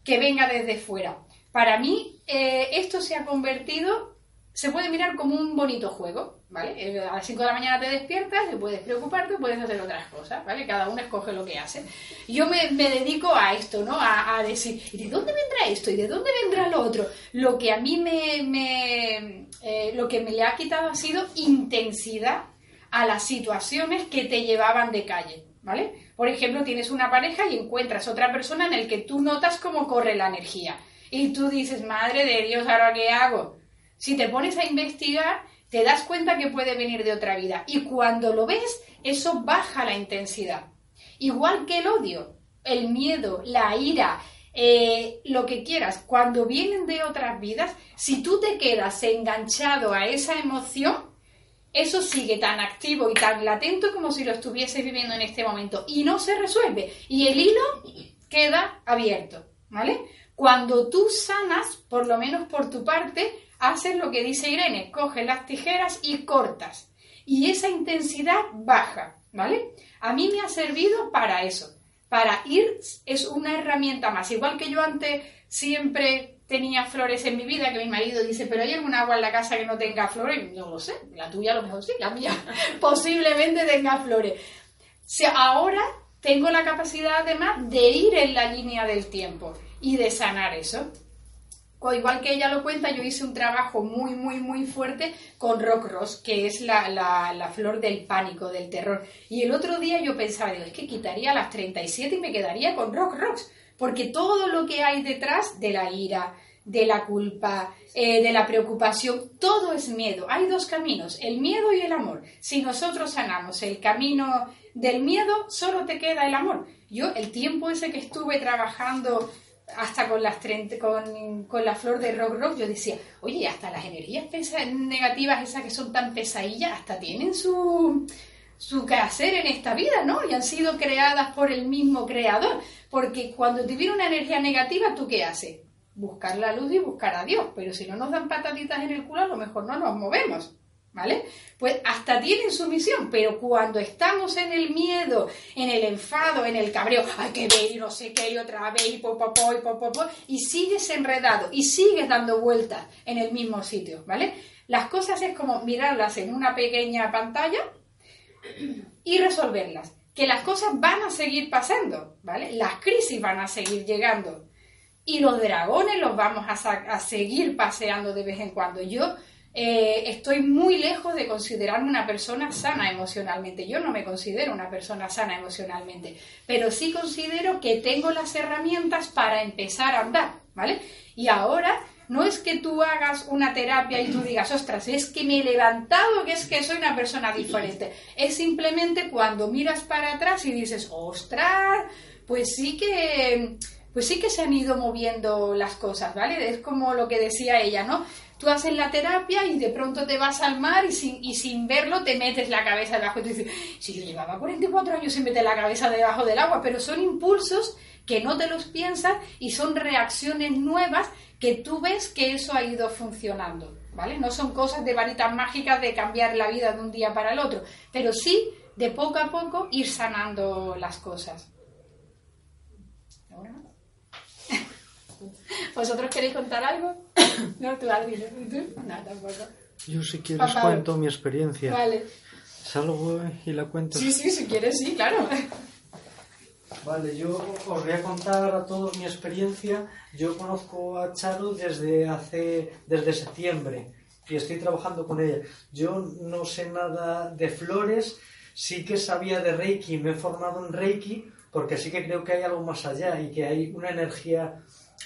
que venga desde fuera. Para mí, eh, esto se ha convertido, se puede mirar como un bonito juego. ¿Vale? Eh, a las 5 de la mañana te despiertas y puedes preocuparte, puedes hacer otras cosas, ¿vale? Cada uno escoge lo que hace. Yo me, dedico a esto, ¿no? A, decir, ¿y de dónde vendrá esto? ¿Y de dónde vendrá lo otro? Lo que a mí me, eh, lo que me le ha quitado ha sido intensidad a las situaciones que te llevaban de calle, ¿vale? Por ejemplo, tienes una pareja y encuentras otra persona en el que tú notas cómo corre la energía. Y tú dices, madre de Dios, ¿ahora qué hago? Si te pones a investigar, te das cuenta que puede venir de otra vida. Y cuando lo ves, eso baja la intensidad. Igual que el odio, el miedo, la ira, eh, lo que quieras, cuando vienen de otras vidas, si tú te quedas enganchado a esa emoción, eso sigue tan activo y tan latente como si lo estuviese viviendo en este momento y no se resuelve. Y el hilo queda abierto, ¿vale? Cuando tú sanas, por lo menos por tu parte, haces lo que dice Irene, coges las tijeras y cortas. Y esa intensidad baja, ¿vale? A mí me ha servido para eso. Para ir es una herramienta más. Igual que yo antes siempre tenía flores en mi vida, que mi marido dice, pero ¿hay algún agua en la casa que no tenga flores? No lo sé, la tuya a lo mejor sí, la mía *laughs* posiblemente tenga flores. O ahora tengo la capacidad además de ir en la línea del tiempo y de sanar eso o igual que ella lo cuenta, yo hice un trabajo muy, muy, muy fuerte con Rock Ross, que es la, flor del pánico, del terror. Y el otro día yo pensaba, digo, es que quitaría las 37 y me quedaría con Rock Rocks, porque todo lo que hay detrás de la ira, de la culpa, eh, de la preocupación, todo es miedo. Hay dos caminos, el miedo y el amor. Si nosotros sanamos el camino del miedo, solo te queda el amor. Yo, el tiempo ese que estuve trabajando hasta con las con, con, la flor de rock rock, yo decía, oye, hasta las energías negativas, esas que son tan pesadillas, hasta tienen su, su quehacer en esta vida, ¿no? Y han sido creadas por el mismo creador. Porque cuando te viene una energía negativa, ¿tú qué haces? Buscar la luz y buscar a Dios. Pero si no nos dan pataditas en el culo, a lo mejor no nos movemos. ¿Vale? Pues hasta tienen su misión, pero cuando estamos en el miedo, en el enfado, en el cabreo, hay que ver y no sé qué, y otra vez, y po, po, y sigues enredado y sigues dando vueltas en el mismo sitio, ¿vale? Las cosas es como mirarlas en una pequeña pantalla y resolverlas. Que las cosas van a seguir pasando, ¿vale? Las crisis van a seguir llegando. Y los dragones los vamos a, a seguir paseando de vez en cuando. Yo eh, estoy muy lejos de considerarme una persona sana emocionalmente. Yo no me considero una persona sana emocionalmente, pero sí considero que tengo las herramientas para empezar a andar, ¿vale? Y ahora no es que tú hagas una terapia y tú digas, ostras, es que me he levantado, que es que soy una persona diferente. Es simplemente cuando miras para atrás y dices, ostras, pues sí que pues sí que se han ido moviendo las cosas, ¿vale? Es como lo que decía ella, ¿no? Tú haces la terapia y de pronto te vas al mar y sin, verlo te metes la cabeza debajo y tú dices, si yo llevaba 44 años sin meter la cabeza debajo del agua, pero son impulsos que no te los piensas y son reacciones nuevas que tú ves que eso ha ido funcionando, ¿vale? No son cosas de varitas mágicas de cambiar la vida de un día para el otro, pero sí de poco a poco ir sanando las cosas. ¿Vosotros queréis contar algo? *coughs* no, tú, ¿Tú? No, tampoco. Yo si quieres cuento mi experiencia. Vale. Salgo y la cuento. Sí, sí, si quieres, sí, claro. Vale, yo os voy a contar a todos mi experiencia. Yo conozco a Charo desde hace, desde septiembre y estoy trabajando con ella. Yo no sé nada de flores, sí que sabía de Reiki, me he formado en Reiki porque sí que creo que hay algo más allá y que hay una energía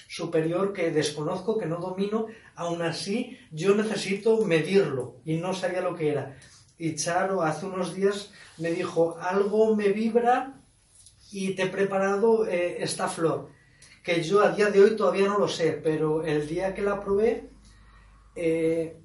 superior que desconozco, que no domino, aún así yo necesito medirlo y no sabía lo que era. y Charo hace unos días me dijo, algo me vibra y te he preparado eh, esta flor, que yo a día de hoy todavía no lo sé, pero el día que la probé, eh,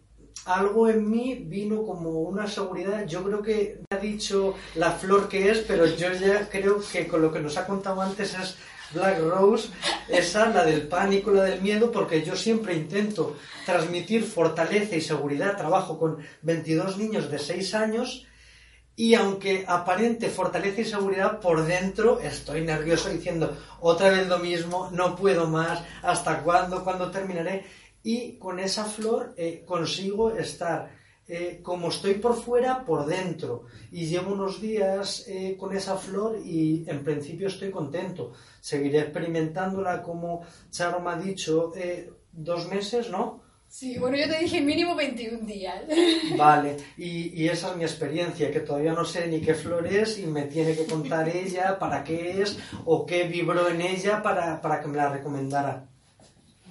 algo en mí vino como una seguridad. Yo creo que ha dicho la flor que es, pero yo ya creo que con lo que nos ha contado antes es Black Rose, esa, la del pánico, la del miedo, porque yo siempre intento transmitir fortaleza y seguridad. Trabajo con 22 niños de 6 años y aunque aparente fortaleza y seguridad, por dentro estoy nervioso diciendo otra vez lo mismo, no puedo más, ¿hasta cuándo? ¿Cuándo terminaré? Y con esa flor eh, consigo estar eh, como estoy por fuera, por dentro. Y llevo unos días eh, con esa flor y en principio estoy contento. Seguiré experimentándola como Charo me ha dicho, dos meses, ¿no? Sí, bueno, yo te dije mínimo 21 días. *laughs* Vale, y, y, esa es mi experiencia, que todavía no sé ni qué flor es y me tiene que contar ella para qué es o qué vibró en ella para, para que me la recomendara.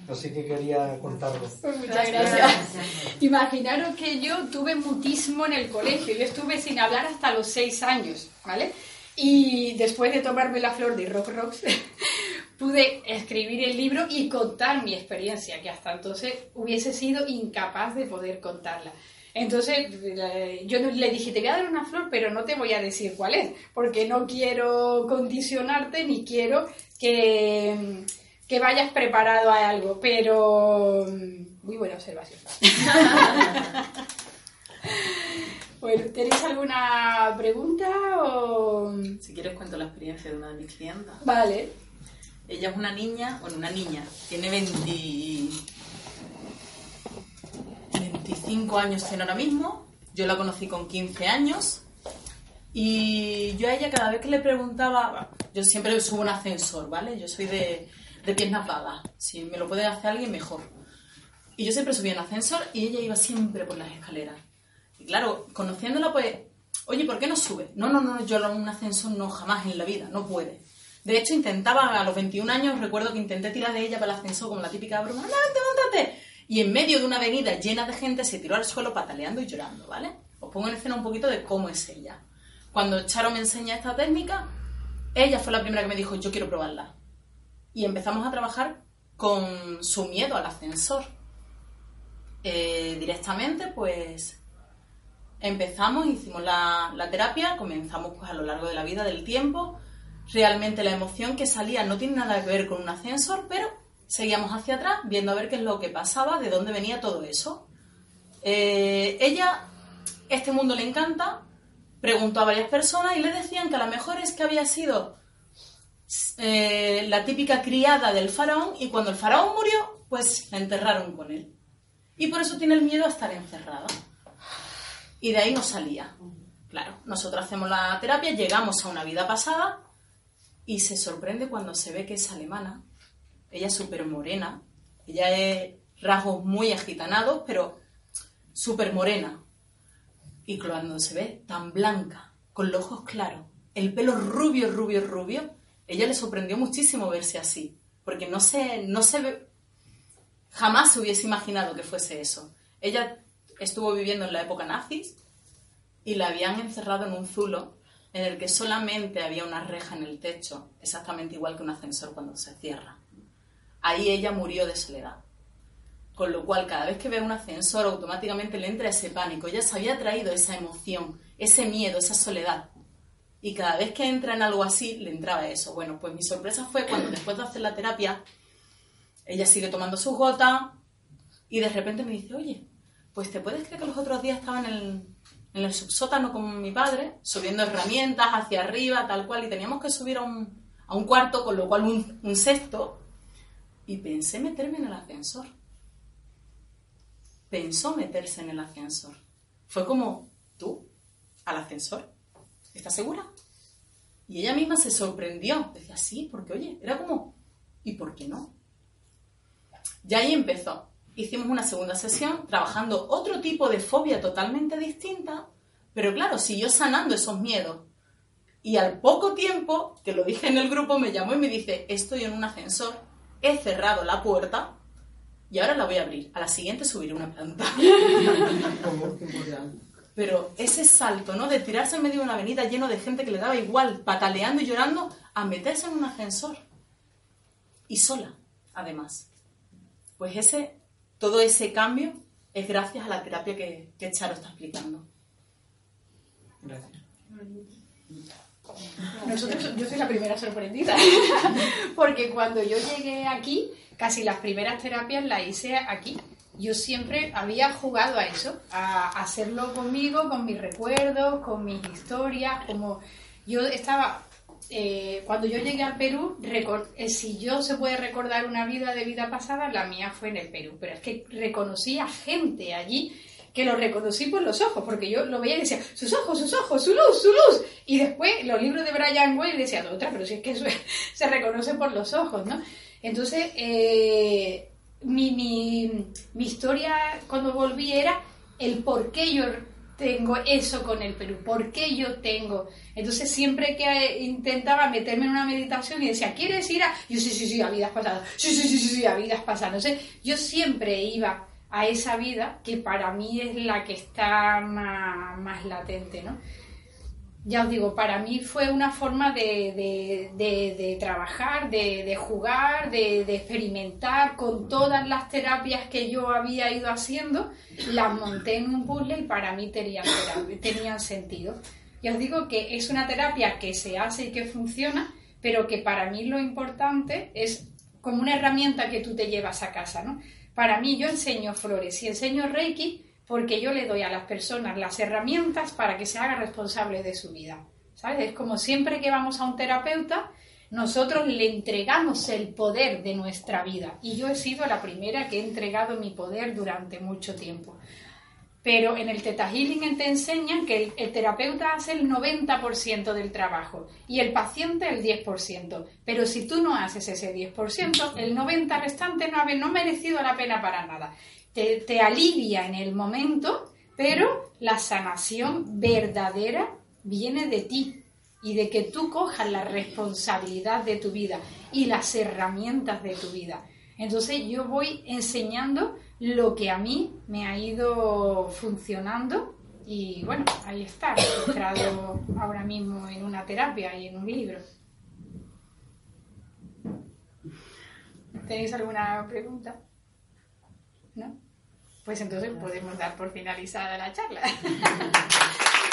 Así que quería contarlo. Pues muchas gracias. Imaginaros que yo tuve mutismo en el colegio. Yo estuve sin hablar hasta los 6 años, ¿vale? Y después de tomarme la flor de Rock Rocks, *laughs* pude escribir el libro y contar mi experiencia, que hasta entonces hubiese sido incapaz de poder contarla. Entonces yo le dije, te voy a dar una flor, pero no te voy a decir cuál es, porque no quiero condicionarte ni quiero que, que vayas preparado a algo, pero muy buena observación. *laughs* bueno, ¿tenéis alguna pregunta o...? Si quieres cuento la experiencia de una de mis clientas. Vale. Ella es una niña, bueno, una niña, tiene 25 años tiene ahora mismo, yo la conocí con 15 años y yo a ella cada vez que le preguntaba, yo siempre subo un ascensor, ¿vale? Yo soy de, de piernas vagas, si me lo puede hacer alguien mejor. Y yo siempre subía en ascensor y ella iba siempre por las escaleras. Y claro, conociéndola pues, oye, ¿por qué no sube? No, no, no, yo un ascensor no, jamás en la vida, no puede. De hecho, intentaba, a los 21 años, recuerdo que intenté tirar de ella para el ascensor como la típica broma, ¡Montate, montate! Y en medio de una avenida llena de gente se tiró al suelo pataleando y llorando, ¿vale? Os pongo en escena un poquito de cómo es ella. Cuando Charo me enseña esta técnica, ella fue la primera que me dijo, yo quiero probarla. Y empezamos a trabajar con su miedo al ascensor. Eh, directamente, pues empezamos, hicimos la, terapia, comenzamos pues a lo largo de la vida, del tiempo, realmente la emoción que salía no tiene nada que ver con un ascensor, pero seguíamos hacia atrás viendo a ver qué es lo que pasaba, de dónde venía todo eso. Eh, ella, este mundo le encanta, preguntó a varias personas y le decían que a lo mejor es que había sido eh, la típica criada del faraón y cuando el faraón murió, pues la enterraron con él. Y por eso tiene el miedo a estar encerrada. Y de ahí no salía. Claro, nosotros hacemos la terapia, llegamos a una vida pasada y se sorprende cuando se ve que es alemana. Ella es súper morena, ella es rasgos muy agitanados, pero súper morena. Y cuando se ve tan blanca, con los ojos claros, el pelo rubio, rubio, rubio, ella le sorprendió muchísimo verse así, porque no se, no se ve, jamás se hubiese imaginado que fuese eso. Ella estuvo viviendo en la época nazis y la habían encerrado en un zulo en el que solamente había una reja en el techo, exactamente igual que un ascensor cuando se cierra. Ahí ella murió de soledad. Con lo cual, cada vez que ve un ascensor, automáticamente le entra ese pánico. Ella se había traído esa emoción, ese miedo, esa soledad. Y cada vez que entra en algo así, le entraba eso. Bueno, pues mi sorpresa fue cuando después de hacer la terapia, ella sigue tomando sus gotas y de repente me dice, oye, pues te puedes creer que los otros días estaba en el, en el subsótano con mi padre, subiendo herramientas hacia arriba, tal cual, y teníamos que subir a un, a un cuarto, con lo cual un, un sexto, y pensé meterme en el ascensor. Pensó meterse en el ascensor. Fue como, ¿tú? ¿Al ascensor? ¿Estás segura? Y ella misma se sorprendió. Decía, sí, porque oye, era como, ¿y por qué no? Y ahí empezó hicimos una segunda sesión trabajando otro tipo de fobia totalmente distinta, pero claro, siguió sanando esos miedos. Y al poco tiempo, que lo dije en el grupo, me llamó y me dice, estoy en un ascensor, he cerrado la puerta y ahora la voy a abrir. A la siguiente subiré una planta. *laughs* *laughs* Pero ese salto, ¿no? De tirarse en medio de una avenida lleno de gente que le daba igual, pataleando y llorando, a meterse en un ascensor. Y sola, además. Pues ese, todo ese cambio es gracias a la terapia que, Charo está explicando. Gracias. Nosotros, yo soy la primera sorprendida, *laughs* porque cuando yo llegué aquí, casi las primeras terapias las hice aquí. Yo siempre había jugado a eso, a hacerlo conmigo, con mis recuerdos, con mis historias, como yo estaba, eh, cuando yo llegué al Perú, eh, si yo se puede recordar una vida de vida pasada, la mía fue en el Perú, pero es que reconocí a gente allí que lo reconocí por los ojos, porque yo lo veía y decía, sus ojos, sus ojos, su luz, su luz. Y después los libros de Brian Way decía, otra, pero si es que eso es- *laughs* se reconoce por los ojos, ¿no? Entonces, eh, mi, mi, mi historia cuando volví era el por qué yo tengo eso con el Perú, por qué yo tengo. Entonces, siempre que eh, intentaba meterme en una meditación y decía, ¿quieres ir a.? Yo, sí, sí, sí, a vidas pasadas. Sí, sí, sí, sí, sí, a vidas pasadas. Entonces, yo siempre iba a esa vida que para mí es la que está más, más latente, ¿no? Ya os digo, para mí fue una forma de, de- de- trabajar, de, jugar, de, experimentar con todas las terapias que yo había ido haciendo, las monté en un puzzle y para mí tenían, tenían sentido. Ya os digo que es una terapia que se hace y que funciona, pero que para mí lo importante es como una herramienta que tú te llevas a casa, ¿no? Para mí yo enseño flores y enseño Reiki porque yo le doy a las personas las herramientas para que se hagan responsables de su vida. ¿Sabes? Es como siempre que vamos a un terapeuta, nosotros le entregamos el poder de nuestra vida. Y yo he sido la primera que he entregado mi poder durante mucho tiempo. Pero en el Theta Healing te enseñan que el, el terapeuta hace el 90% del trabajo y el paciente el 10%. Pero si tú no haces ese 10%, el 90% restante no ha, no merecido la pena para nada. Te, alivia en el momento, pero la sanación verdadera viene de ti y de que tú cojas la responsabilidad de tu vida y las herramientas de tu vida. Entonces yo voy enseñando lo que a mí me ha ido funcionando y bueno, ahí está, registrado ahora mismo en una terapia y en un libro. ¿Tenéis alguna pregunta? ¿No? Pues entonces podemos dar por finalizada la charla. *laughs*